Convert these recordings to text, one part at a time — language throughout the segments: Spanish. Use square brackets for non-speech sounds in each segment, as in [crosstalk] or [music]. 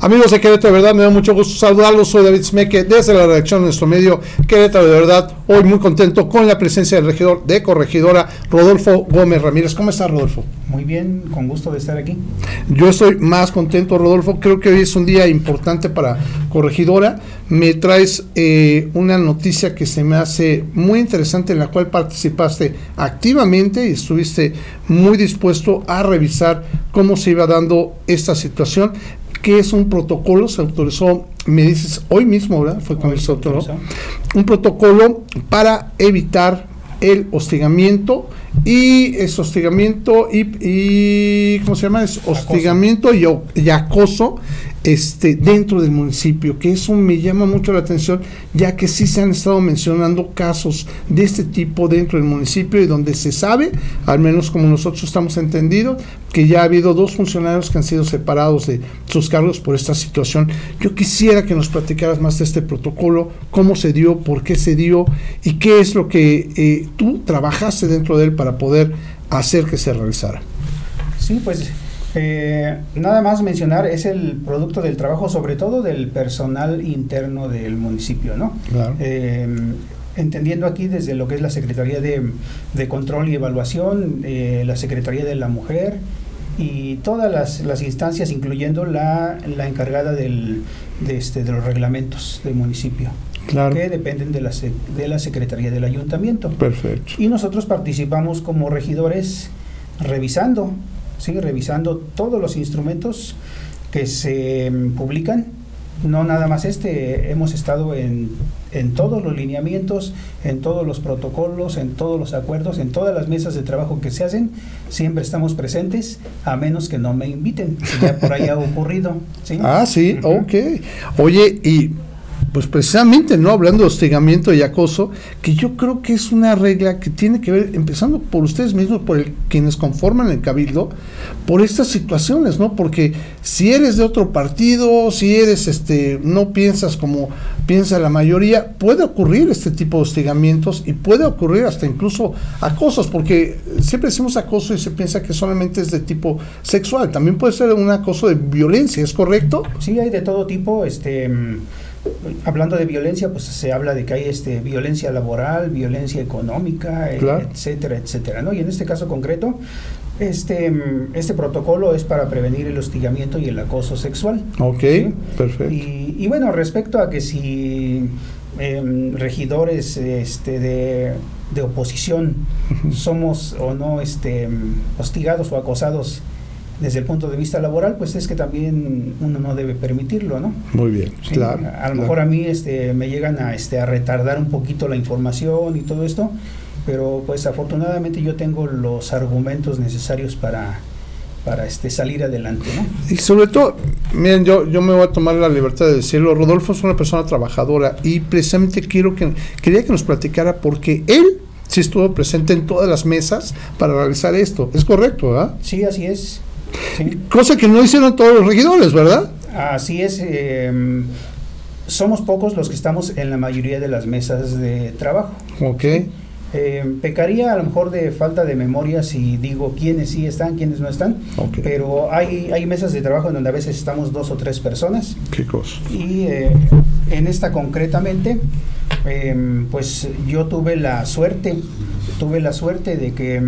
Amigos de Querétaro, de verdad, me da mucho gusto saludarlos. Soy David Smeke desde la redacción de nuestro medio Querétaro, de verdad. Hoy muy contento con la presencia del regidor de corregidora Rodolfo Gómez Ramírez. ¿Cómo estás, Rodolfo? Muy bien, con gusto de estar aquí. Yo estoy más contento, Rodolfo. Creo que hoy es un día importante para corregidora. Me traes eh, una noticia que se me hace muy interesante, en la cual participaste activamente y estuviste muy dispuesto a revisar cómo se iba dando esta situación que es un protocolo, se autorizó, me dices, hoy mismo, ¿verdad? Fue cuando se autorizó. Un protocolo para evitar el hostigamiento y es hostigamiento y, ¿cómo se llama? Es hostigamiento y, y, acoso este, dentro del municipio, que eso me llama mucho la atención, ya que sí se han estado mencionando casos de este tipo dentro del municipio y donde se sabe, al menos como nosotros estamos entendidos, que ya ha habido dos funcionarios que han sido separados de sus cargos por esta situación. Yo quisiera que nos platicaras más de este protocolo, cómo se dio, por qué se dio y qué es lo que eh, tú trabajaste dentro de él para poder hacer que se realizara. Sí, pues eh, nada más mencionar, es el producto del trabajo, sobre todo del personal interno del municipio, ¿no? Eh, entendiendo aquí desde lo que es la Secretaría de, Control y Evaluación, eh, la Secretaría de la Mujer y todas las, instancias, incluyendo la, la encargada del, de, este, de los reglamentos del municipio. Que dependen de la, de la Secretaría del Ayuntamiento. Perfecto. Y nosotros participamos como regidores revisando sigue revisando todos los instrumentos que se mm, publican. No nada más este, hemos estado en, en todos los lineamientos, en todos los protocolos, en todos los acuerdos, en todas las mesas de trabajo que se hacen, siempre estamos presentes, a menos que no me inviten, si ya por ahí ha [laughs] ocurrido. Ah, sí, ok. Oye, y pues precisamente, ¿no? Hablando de hostigamiento y acoso, que yo creo que es una regla que tiene que ver, empezando por ustedes mismos, por el, quienes conforman el cabildo, por estas situaciones, ¿no? Porque si eres de otro partido, si eres, este, no piensas como piensa la mayoría, puede ocurrir este tipo de hostigamientos y puede ocurrir hasta incluso acosos, porque siempre decimos acoso y se piensa que solamente es de tipo sexual, también puede ser un acoso de violencia, ¿es correcto? Sí, hay de todo tipo, este hablando de violencia, pues se habla de que hay este violencia laboral, violencia económica, eh, etcétera, etcétera, ¿no? Y en este caso concreto, este, este protocolo es para prevenir el hostigamiento y el acoso sexual. Ok, perfecto. Y, bueno, respecto a que si em, regidores este, de, de oposición somos o no este, hostigados o acosados desde el punto de vista laboral, pues es que también uno no debe permitirlo, ¿no? Muy bien, claro. A lo mejor a mí este, me llegan a, este, a retardar un poquito la información y todo esto, pero pues afortunadamente yo tengo los argumentos necesarios para, para este, salir adelante, ¿no? Y sobre todo, miren, yo, yo me voy a tomar la libertad de decirlo, Rodolfo es una persona trabajadora y precisamente quiero que, quería que nos platicara porque él sí estuvo presente en todas las mesas para realizar esto. ¿Es correcto, verdad? Sí, así es. Cosa que no hicieron todos los regidores, ¿verdad? Así es. Em, somos pocos los que estamos en la mayoría de las mesas de trabajo. Ok. Em, pecaría a lo mejor de falta de memoria si digo quiénes sí están, quiénes no están, pero hay, hay mesas de trabajo en donde a veces estamos dos o tres personas. ¿Qué cosa? Y eh, en esta concretamente, em, pues yo tuve la suerte, tuve la suerte de que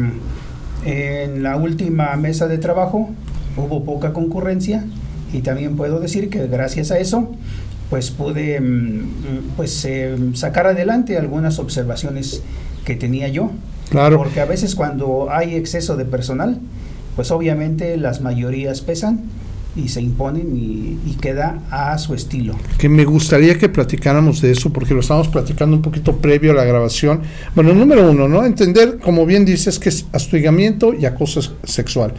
en la última mesa de trabajo hubo poca concurrencia y también puedo decir que gracias a eso pues pude mm, pues eh, sacar adelante algunas observaciones que tenía yo. Claro. Porque a veces cuando hay exceso de personal, pues obviamente las mayorías pesan y se imponen y, queda a su estilo. Que me gustaría que platicáramos de eso porque lo estamos platicando un poquito previo a la grabación. Bueno, número uno, ¿no? Entender, como bien dices, que es hostigamiento y acoso sexual.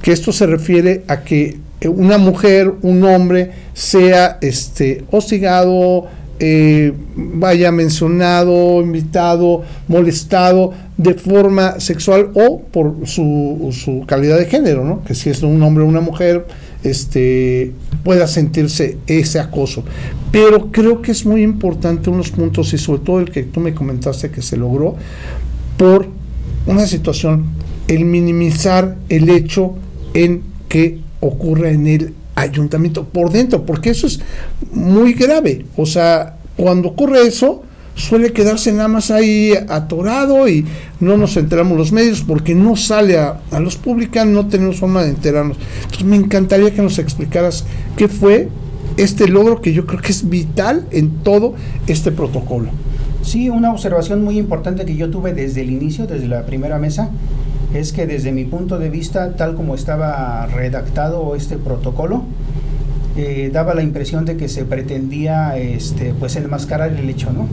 Que esto se refiere a que una mujer, un hombre, sea este, hostigado, eh, vaya mencionado, invitado, molestado de forma sexual o por su, su calidad de género, ¿no? Que si es un hombre o una mujer, este, pueda sentirse ese acoso. Pero creo que es muy importante unos puntos y sobre todo el que tú me comentaste que se logró por una situación, el minimizar el hecho en que ocurra en el ayuntamiento por dentro, porque eso es muy grave. O sea, cuando ocurre eso, suele quedarse nada más ahí atorado y no nos enteramos los medios porque no sale a, los públicos, no tenemos forma de enterarnos. Entonces me encantaría que nos explicaras qué fue este logro que yo creo que es vital en todo este protocolo. Sí, una observación muy importante que yo tuve desde el inicio, desde la primera mesa, es que desde mi punto de vista, tal como estaba redactado este protocolo, eh, daba la impresión de que se pretendía este, pues enmascarar el hecho, ¿no?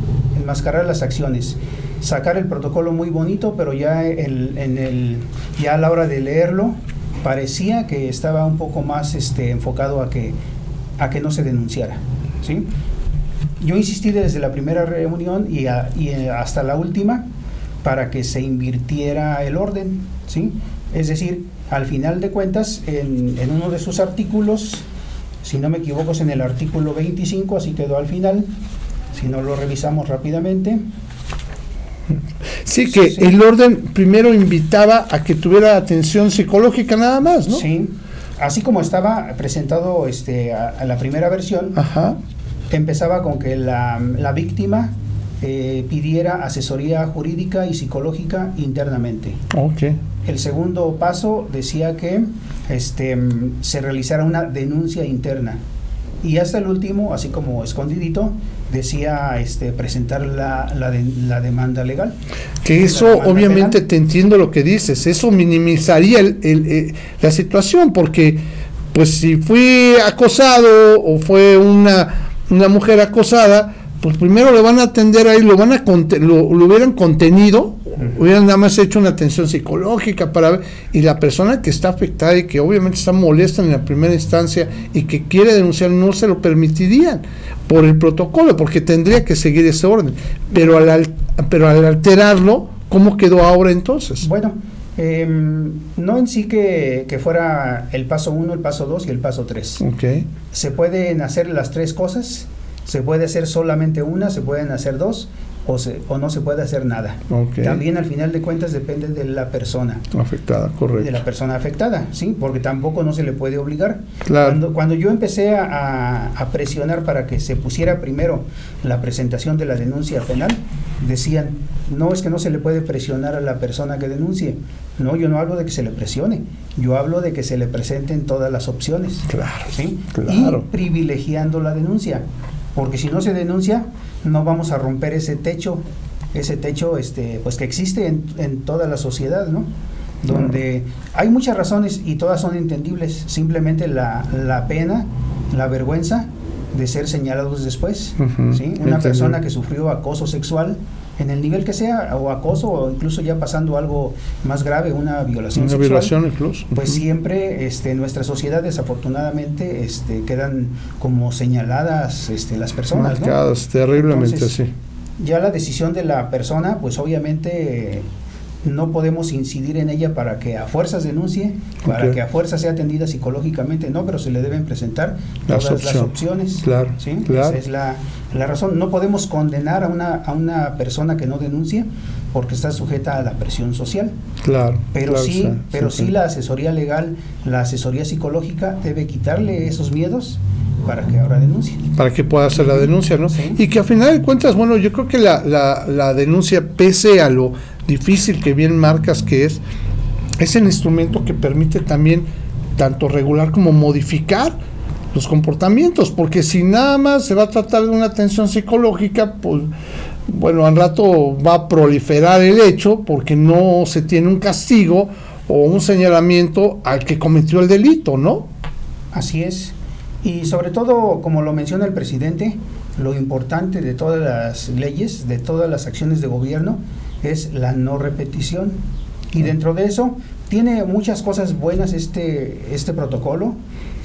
Enmascarar las acciones. Sacar el protocolo muy bonito, pero ya, en el, ya a la hora de leerlo parecía que estaba un poco más este, enfocado a que, a que no se denunciara. ¿sí? Yo insistí desde la primera reunión y, y eh, hasta la última para que se invirtiera el orden. ¿sí? Es decir, al final de cuentas, en, en uno de sus artículos si no me equivoco es en el artículo 25, así quedó al final. Si no lo revisamos rápidamente. Sí, que el orden primero invitaba a que tuviera atención psicológica nada más, ¿no? Sí, así como estaba presentado este, a, la primera versión, empezaba con que la, la víctima eh, pidiera asesoría jurídica y psicológica internamente. Okay. El segundo paso decía que este, se realizara una denuncia interna. Y hasta el último, así como escondidito, decía este, presentar la, la, demanda legal. Que eso, obviamente, te entiendo lo que dices, eso minimizaría el, eh, la situación, porque, pues, si fui acosado o fue una, una mujer acosada, pues primero le van a atender ahí, lo van a lo, lo hubieran contenido, hubieran nada más hecho una atención psicológica para ver, y la persona que está afectada y que obviamente está molesta en la primera instancia y que quiere denunciar no se lo permitirían por el protocolo, porque tendría que seguir ese orden. Pero al, pero al alterarlo, ¿cómo quedó ahora entonces? Bueno, em, no en sí que, que, fuera el paso 1, el paso 2 y el paso 3. Okay. Se pueden hacer las tres cosas, se puede hacer solamente una, se pueden hacer dos, o, o no se puede hacer nada. También al final de cuentas depende de la persona. Afectada, correcto. De la persona afectada, ¿sí? Porque tampoco no se le puede obligar. Claro. Cuando, cuando yo empecé a, a, presionar para que se pusiera primero la presentación de la denuncia penal, decían, no es que no se le puede presionar a la persona que denuncie. No, yo no hablo de que se le presione, yo hablo de que se le presenten todas las opciones. Claro. ¿sí? Claro. Y privilegiando la denuncia porque si no se denuncia, no vamos a romper ese techo, ese techo este, pues que existe en, en toda la sociedad, ¿no? Donde hay muchas razones y todas son entendibles, simplemente la, la pena, la vergüenza de ser señalados después. ¿sí? Una persona que sufrió acoso sexual, en el nivel que sea, o acoso, o incluso ya pasando algo más grave, una violación una violación incluso. Pues siempre este, en nuestra sociedad desafortunadamente este, quedan como señaladas este, las personas. Marcadas, terriblemente, sí. Ya la decisión de la persona, pues obviamente no podemos incidir en ella para que a fuerzas denuncie, para que a fuerzas sea atendida psicológicamente, no, pero se le deben presentar todas las opciones. Claro, ¿sí? claro. Esa es la, la, razón. No podemos condenar a una, a una persona que no denuncie porque está sujeta a la presión social. Claro. Pero sí, pero sí, la asesoría legal, la asesoría psicológica debe quitarle esos miedos para que ahora denuncie. Para que pueda hacer la denuncia, ¿no? Sí. Y que a final de cuentas, bueno, yo creo que la, la, la denuncia, pese a lo difícil que bien marcas que es, es el instrumento que permite también tanto regular como modificar los comportamientos, porque si nada más se va a tratar de una atención psicológica, pues bueno, al rato va a proliferar el hecho porque no se tiene un castigo o un señalamiento al que cometió el delito, ¿no? Así es. Y sobre todo, como lo menciona el presidente, lo importante de todas las leyes, de todas las acciones de gobierno, es la no repetición. Y dentro de eso tiene muchas cosas buenas este, este protocolo.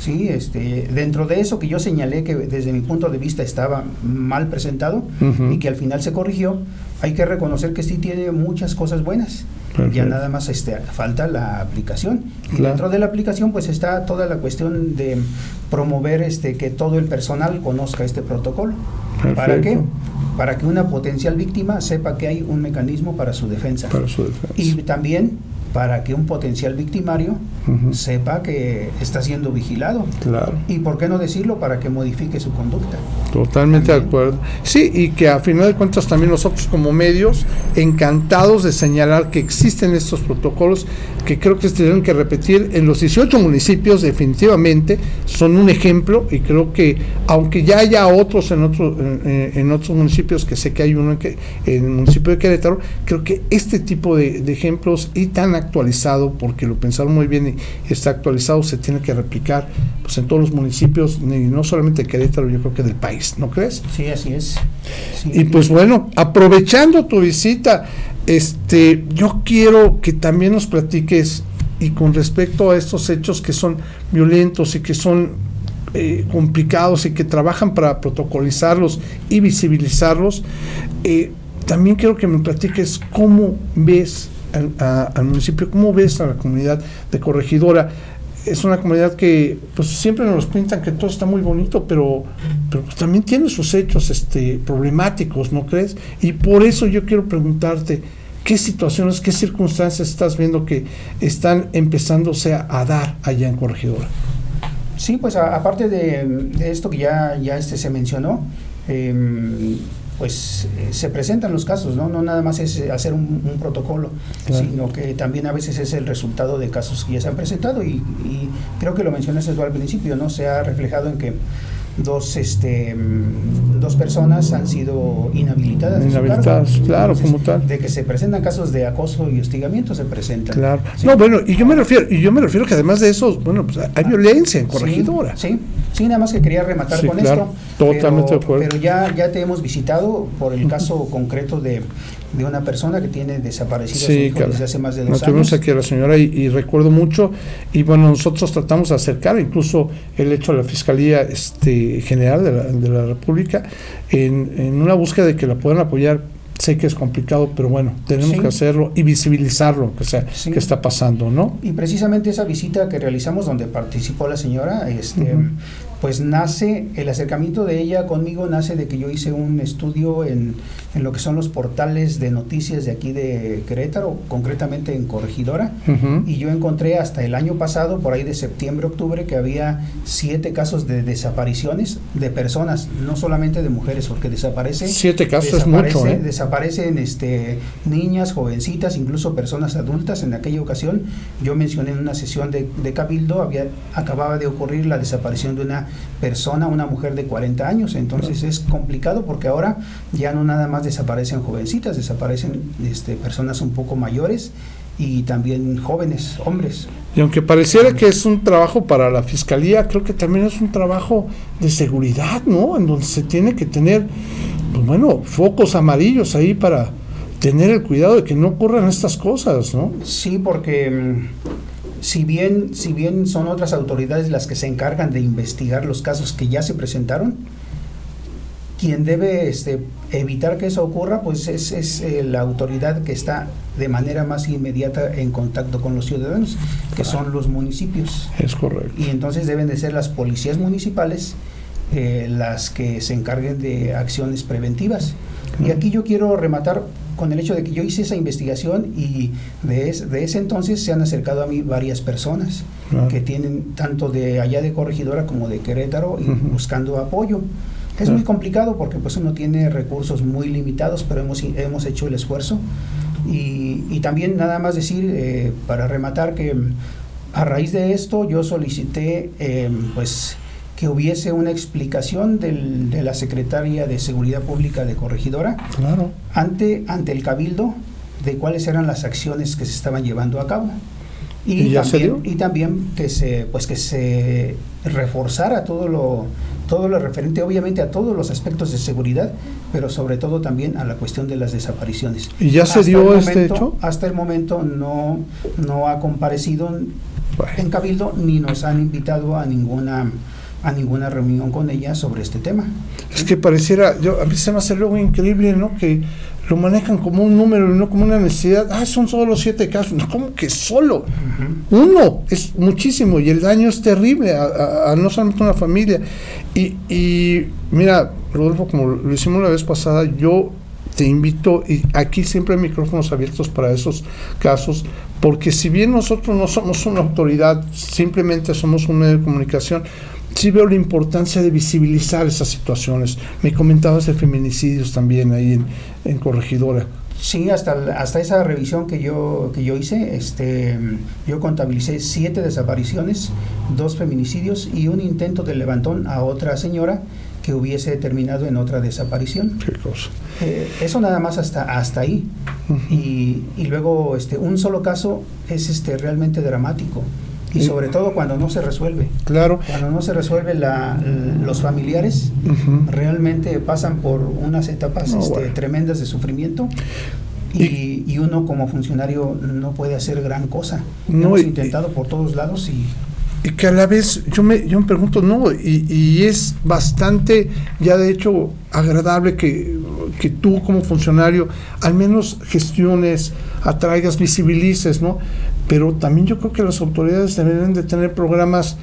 ¿sí? Este, dentro de eso que yo señalé que desde mi punto de vista estaba mal presentado uh -huh. y que al final se corrigió, hay que reconocer que sí tiene muchas cosas buenas. Perfecto. Ya nada más este, falta la aplicación. Y claro. dentro de la aplicación pues está toda la cuestión de promover este, que todo el personal conozca este protocolo. Perfecto. ¿Para qué? Para que una potencial víctima sepa que hay un mecanismo para su defensa. Para su defensa. Y también para que un potencial victimario sepa que está siendo vigilado. Claro. Y por qué no decirlo para que modifique su conducta. Totalmente de acuerdo. Sí, y que a final de cuentas también nosotros como medios, encantados de señalar que existen estos protocolos que creo que se tienen que repetir en los 18 municipios definitivamente, son un ejemplo y creo que aunque ya haya otros en, otros en, otros municipios, que sé que hay uno en, que, en el municipio de Querétaro, creo que este tipo de, de ejemplos y tan actualizado, porque lo pensaron muy bien y está actualizado, se tiene que replicar pues en todos los municipios, y no solamente de Querétaro, yo creo que del país, ¿no crees? Sí, así es. Y pues bueno, aprovechando tu visita, este, yo quiero que también nos platiques y con respecto a estos hechos que son violentos y que son eh, complicados y que trabajan para protocolizarlos y visibilizarlos, eh, también quiero que me platiques cómo ves al, municipio, ¿cómo ves a la comunidad de Corregidora? Es una comunidad que pues siempre nos pintan que todo está muy bonito, pero, pero pues, también tiene sus hechos este, problemáticos, ¿no crees? Y por eso yo quiero preguntarte, ¿qué situaciones, qué circunstancias estás viendo que están empezándose a, dar allá en Corregidora? Sí, pues aparte de, esto que ya, ya este se mencionó, eh, pues eh, se presentan los casos, ¿no? No nada más es eh, hacer un, protocolo, sino que también a veces es el resultado de casos que ya se han presentado y, y creo que lo mencionaste tú al principio, ¿no? Se ha reflejado en que dos este mm, dos personas han sido inhabilitadas inhabilitadas claro como tal. de que se presentan casos de acoso y hostigamiento se presentan. Claro. No bueno y yo me refiero y yo me refiero que además de eso bueno pues hay violencia en corregidora. sí. Sí, nada más que quería rematar con esto totalmente de acuerdo. pero ya ya te hemos visitado por el caso concreto de de una persona que tiene desaparecido sí, desde hace más de dos Nos tuvimos aquí a la señora y, recuerdo mucho, y bueno, nosotros tratamos de acercar incluso el hecho a la Fiscalía este, General de la, de la República en, en una búsqueda de que la puedan apoyar sé que es complicado, pero bueno, tenemos que hacerlo y visibilizarlo que sea que está pasando, ¿no? Y precisamente esa visita que realizamos donde participó la señora, este, pues nace, el acercamiento de ella conmigo nace de que yo hice un estudio en, en lo que son los portales de noticias de aquí de Querétaro, concretamente en Corregidora, y yo encontré hasta el año pasado, por ahí de septiembre, octubre, que había siete casos de desapariciones de personas, no solamente de mujeres, porque desaparecen. Siete casos es mucho. ¿eh? Desaparecen este, niñas, jovencitas, incluso personas adultas. En aquella ocasión, yo mencioné en una sesión de, de Cabildo, había, acababa de ocurrir la desaparición de una persona, una mujer de 40 años. Entonces es complicado porque ahora ya no nada más desaparecen jovencitas, desaparecen este, personas un poco mayores y también jóvenes, hombres. Y aunque pareciera que es un trabajo para la fiscalía, creo que también es un trabajo de seguridad, ¿no? En donde se tiene que tener, pues bueno, focos amarillos ahí para tener el cuidado de que no ocurran estas cosas, ¿no? Sí, porque mm, si bien, si bien son otras autoridades las que se encargan de investigar los casos que ya se presentaron, quien debe este, evitar que eso ocurra, pues es, es eh, la autoridad que está de manera más inmediata en contacto con los ciudadanos, que son los municipios. Es correcto. Y entonces deben de ser las policías municipales eh, las que se encarguen de acciones preventivas. Y aquí yo quiero rematar con el hecho de que yo hice esa investigación y de, de ese entonces se han acercado a mí varias personas que tienen tanto de allá de Corregidora como de Querétaro y buscando apoyo. Es muy complicado porque pues uno tiene recursos muy limitados, pero hemos, hemos hecho el esfuerzo. Y, y también nada más decir, eh, para rematar, que a raíz de esto yo solicité eh, pues que hubiese una explicación del, de la Secretaria de Seguridad Pública de Corregidora claro. ante, ante el Cabildo de cuáles eran las acciones que se estaban llevando a cabo. Y, también, y también que se pues que se reforzara todo lo todo lo referente obviamente a todos los aspectos de seguridad, pero sobre todo también a la cuestión de las desapariciones. ¿Y ya se dio este hecho? Hasta el momento no, no ha comparecido en Cabildo ni nos han invitado a ninguna a ninguna reunión con ella sobre este tema. Es que pareciera, yo, a mí se me hace luego increíble, ¿no? Que lo manejan como un número y no como una necesidad. Ah, son solo siete casos. No, ¿cómo que solo? Uno es muchísimo y el daño es terrible a, no solamente una familia. Y, y mira, Rodolfo, como lo hicimos la vez pasada, yo te invito, y aquí siempre hay micrófonos abiertos para esos casos, porque si bien nosotros no somos una autoridad, simplemente somos un medio de comunicación, sí veo la importancia de visibilizar esas situaciones. Me comentabas de feminicidios también ahí en, en Corregidora. Sí, hasta, hasta esa revisión que yo, que yo hice, este, yo contabilicé siete desapariciones, dos feminicidios y un intento de levantón a otra señora que hubiese terminado en otra desaparición. ¿Qué cosa? Eh, eso nada más hasta, hasta ahí. y, y, luego este, un solo caso es este, realmente dramático. Y sobre todo cuando no se resuelve. Claro. Cuando no se resuelve, la, los familiares realmente pasan por unas etapas este, tremendas de sufrimiento. Y, y, uno como funcionario no puede hacer gran cosa. No, Hemos intentado por todos lados y y que a la vez yo me, yo me pregunto, no, y, y es bastante, ya de hecho, agradable que, que, tú como funcionario al menos gestiones, atraigas, visibilices, ¿no? Pero también yo creo que las autoridades deberían de tener programas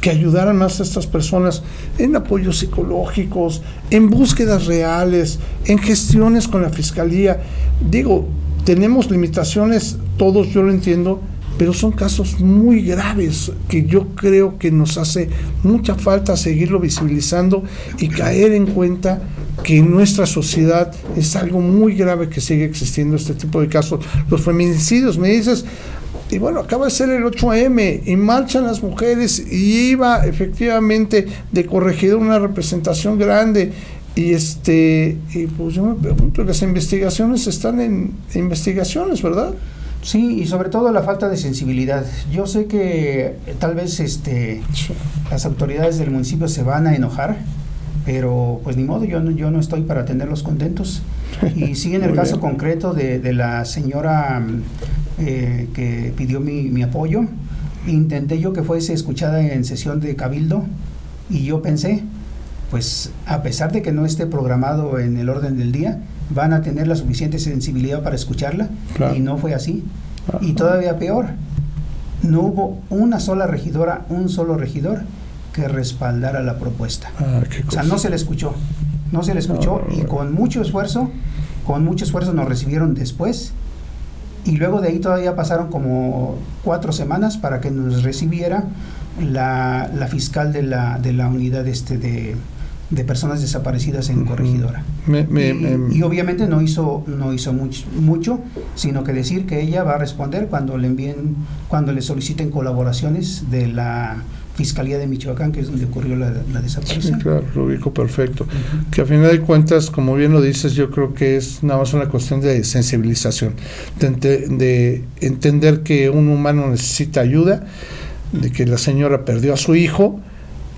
que ayudaran más a estas personas en apoyos psicológicos, en búsquedas reales, en gestiones con la fiscalía. Digo, tenemos limitaciones, todos yo lo entiendo, pero son casos muy graves que yo creo que nos hace mucha falta seguirlo visibilizando y caer en cuenta que en nuestra sociedad es algo muy grave que sigue existiendo este tipo de casos. Los feminicidios, me dices, y bueno, acaba de ser el 8M y marchan las mujeres y iba efectivamente de corregir una representación grande y este y pues yo me pregunto, las investigaciones están en investigaciones, ¿verdad? Sí, y sobre todo la falta de sensibilidad. Yo sé que tal vez este, las autoridades del municipio se van a enojar, pero pues ni modo, yo no, yo no estoy para tenerlos contentos. [laughs] Y sí, en el caso concreto de, de, la señora eh, que pidió mi, mi apoyo, intenté yo que fuese escuchada en sesión de cabildo y yo pensé, pues a pesar de que no esté programado en el orden del día, van a tener la suficiente sensibilidad para escucharla y no fue así. Y todavía peor, no hubo una sola regidora, un solo regidor que respaldara la propuesta. Ah, o sea, no se le escuchó, no se le escuchó y con mucho esfuerzo, con mucho esfuerzo nos recibieron después y luego de ahí todavía pasaron como cuatro semanas para que nos recibiera la, la fiscal de la, de la unidad este de, de personas desaparecidas en Corregidora. y, obviamente no hizo, no hizo mucho, mucho, sino que decir que ella va a responder cuando le envíen, cuando le soliciten colaboraciones de la Fiscalía de Michoacán, que es donde ocurrió la, desaparición. Sí, claro, lo ubico perfecto. Que a final de cuentas, como bien lo dices, yo creo que es nada más una cuestión de sensibilización, de, de entender que un humano necesita ayuda, de que la señora perdió a su hijo,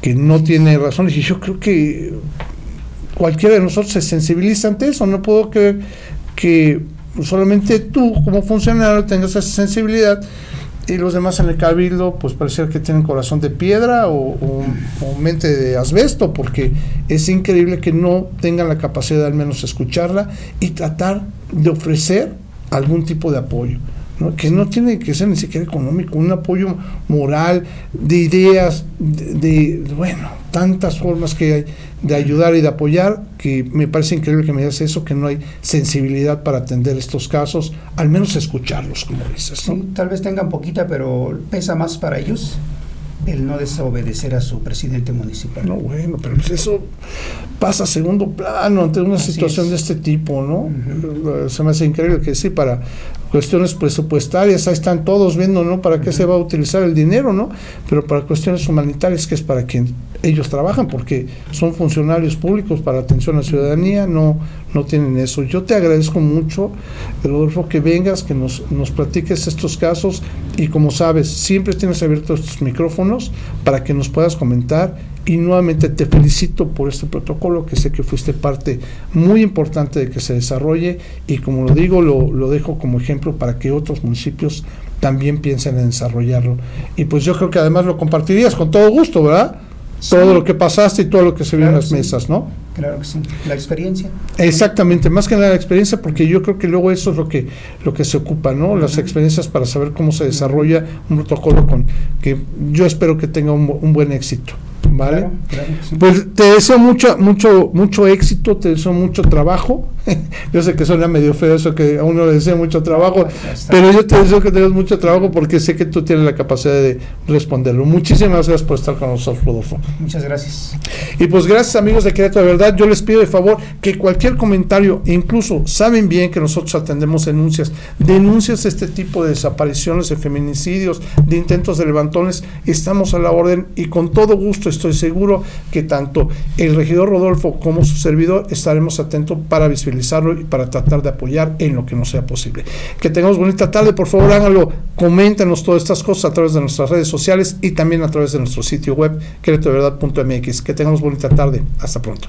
que no tiene razón. Y yo creo que cualquiera de nosotros se sensibiliza ante eso. No puedo creer que solamente tú, como funcionario, tengas esa sensibilidad y los demás en el cabildo, pues parece que tienen corazón de piedra o, o, mente de asbesto, porque es increíble que no tengan la capacidad de al menos escucharla y tratar de ofrecer algún tipo de apoyo que no tiene que ser ni siquiera económico, un apoyo moral, de ideas, de, bueno, tantas formas que hay de ayudar y de apoyar, que me parece increíble que me digas eso, que no hay sensibilidad para atender estos casos, al menos escucharlos, como dices. tal vez tengan poquita, pero pesa más para ellos el no desobedecer a su presidente municipal. No, bueno, pero pues eso pasa a segundo plano ante una situación de este tipo, ¿no? Se me hace increíble que sí, para cuestiones presupuestarias, ahí están todos viendo, ¿no? ¿Para qué se va a utilizar el dinero, ¿no? Pero para cuestiones humanitarias, que es para quien ellos trabajan, porque son funcionarios públicos para atención a la ciudadanía, no, no tienen eso. Yo te agradezco mucho, Rodolfo, que vengas, que nos, nos platiques estos casos y como sabes, siempre tienes abiertos estos micrófonos para que nos puedas comentar y nuevamente te felicito por este protocolo que sé que fuiste parte muy importante de que se desarrolle y como lo digo lo, lo dejo como ejemplo para que otros municipios también piensen en desarrollarlo y pues yo creo que además lo compartirías con todo gusto, ¿verdad? Todo lo que pasaste y todo lo que se vio en las mesas, ¿no? Claro que sí, la experiencia. Exactamente, más que nada la experiencia, porque yo creo que luego eso es lo que lo que se ocupa, ¿no? Las experiencias para saber cómo se desarrolla un protocolo con que yo espero que tenga un, un buen éxito. ¿Vale? Pues te deseo mucho, mucho, mucho éxito, te deseo mucho trabajo. [laughs] yo sé que suena medio feo eso que a uno le desea mucho trabajo, pero yo te deseo que tengas mucho trabajo porque sé que tú tienes la capacidad de responderlo. Muchísimas gracias por estar con nosotros, Rodolfo. Muchas gracias. Y pues gracias amigos de Querétaro de Verdad, yo les pido de favor que cualquier comentario, incluso saben bien que nosotros atendemos denuncias, denuncias de este tipo de desapariciones, de feminicidios, de intentos de levantones, estamos a la orden y con todo gusto estoy seguro que tanto el regidor Rodolfo como su servidor estaremos atentos para visibilizarlo y para tratar de apoyar en lo que no sea posible. Que tengamos bonita tarde, por favor háganlo, coméntenos todas estas cosas a través de nuestras redes sociales y también a través de nuestro sitio web queretodeverdad.mx. Que tengamos bonita tarde, hasta pronto.